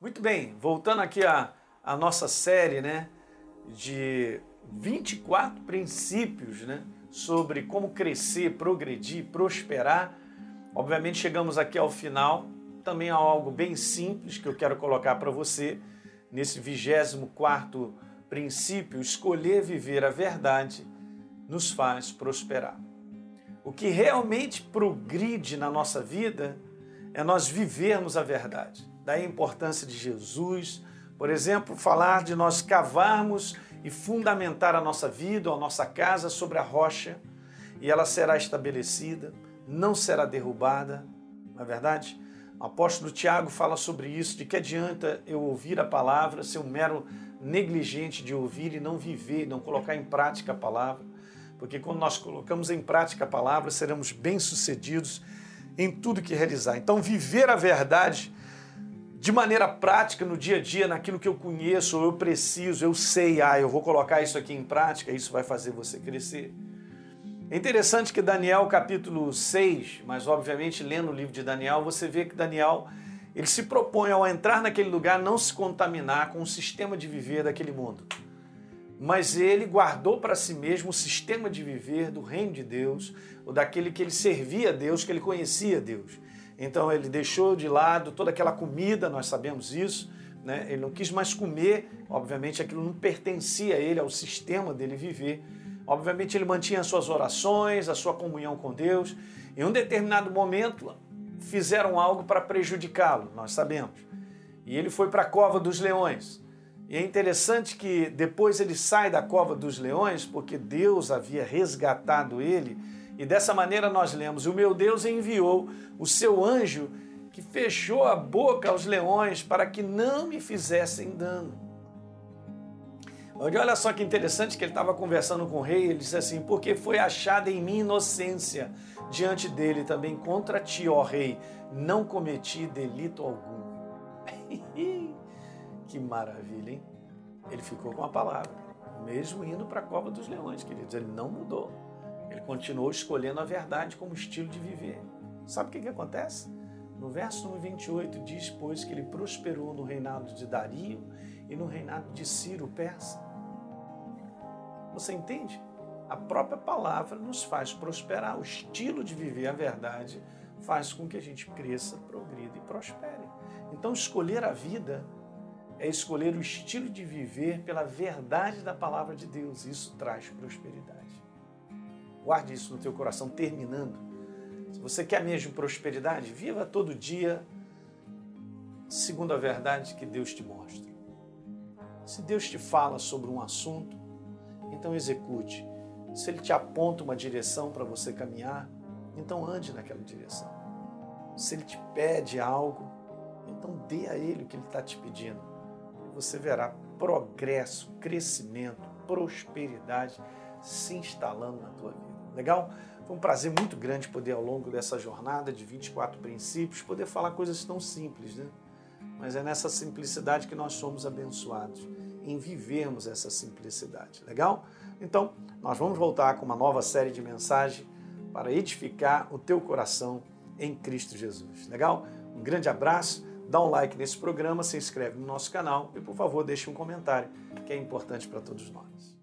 Muito bem, voltando aqui à, à nossa série, né, de 24 princípios, né, sobre como crescer, progredir, prosperar. Obviamente chegamos aqui ao final, também há algo bem simples que eu quero colocar para você nesse 24 princípio, escolher viver a verdade nos faz prosperar. O que realmente progride na nossa vida é nós vivermos a verdade. Daí a importância de Jesus, por exemplo, falar de nós cavarmos e fundamentar a nossa vida a nossa casa sobre a rocha e ela será estabelecida, não será derrubada, não é verdade? O apóstolo Tiago fala sobre isso, de que adianta eu ouvir a palavra, ser um mero negligente de ouvir e não viver, não colocar em prática a palavra. Porque quando nós colocamos em prática a palavra, seremos bem-sucedidos em tudo que realizar. Então, viver a verdade de maneira prática no dia a dia, naquilo que eu conheço, eu preciso, eu sei, ah, eu vou colocar isso aqui em prática, isso vai fazer você crescer. É interessante que Daniel capítulo 6, mas obviamente lendo o livro de Daniel, você vê que Daniel ele se propõe ao entrar naquele lugar não se contaminar com o sistema de viver daquele mundo mas ele guardou para si mesmo o sistema de viver do reino de Deus, ou daquele que ele servia a Deus, que ele conhecia Deus. Então ele deixou de lado toda aquela comida, nós sabemos isso, né? ele não quis mais comer, obviamente aquilo não pertencia a ele, ao sistema dele viver. Obviamente ele mantinha as suas orações, a sua comunhão com Deus. Em um determinado momento fizeram algo para prejudicá-lo, nós sabemos. E ele foi para a cova dos leões. E é interessante que depois ele sai da cova dos leões, porque Deus havia resgatado ele, e dessa maneira nós lemos: O meu Deus enviou o seu anjo que fechou a boca aos leões para que não me fizessem dano. Olha só que interessante que ele estava conversando com o rei, ele disse assim: Porque foi achada em mim inocência diante dele também contra ti, ó rei, não cometi delito algum. Que maravilha, hein? Ele ficou com a palavra, mesmo indo para a cova dos leões, queridos. Ele não mudou. Ele continuou escolhendo a verdade como estilo de viver. Sabe o que, que acontece? No verso número 28 diz, pois, que ele prosperou no reinado de Dario e no reinado de Ciro persa. Você entende? A própria palavra nos faz prosperar. O estilo de viver a verdade faz com que a gente cresça, progrida e prospere. Então, escolher a vida é escolher o estilo de viver pela verdade da palavra de Deus. Isso traz prosperidade. Guarde isso no teu coração, terminando. Se você quer mesmo prosperidade, viva todo dia segundo a verdade que Deus te mostra. Se Deus te fala sobre um assunto, então execute. Se Ele te aponta uma direção para você caminhar, então ande naquela direção. Se Ele te pede algo, então dê a Ele o que Ele está te pedindo você verá progresso, crescimento, prosperidade se instalando na tua vida. Legal? Foi um prazer muito grande poder, ao longo dessa jornada de 24 princípios, poder falar coisas tão simples, né? Mas é nessa simplicidade que nós somos abençoados, em vivermos essa simplicidade. Legal? Então, nós vamos voltar com uma nova série de mensagens para edificar o teu coração em Cristo Jesus. Legal? Um grande abraço dá um like nesse programa, se inscreve no nosso canal e, por favor, deixe um comentário, que é importante para todos nós.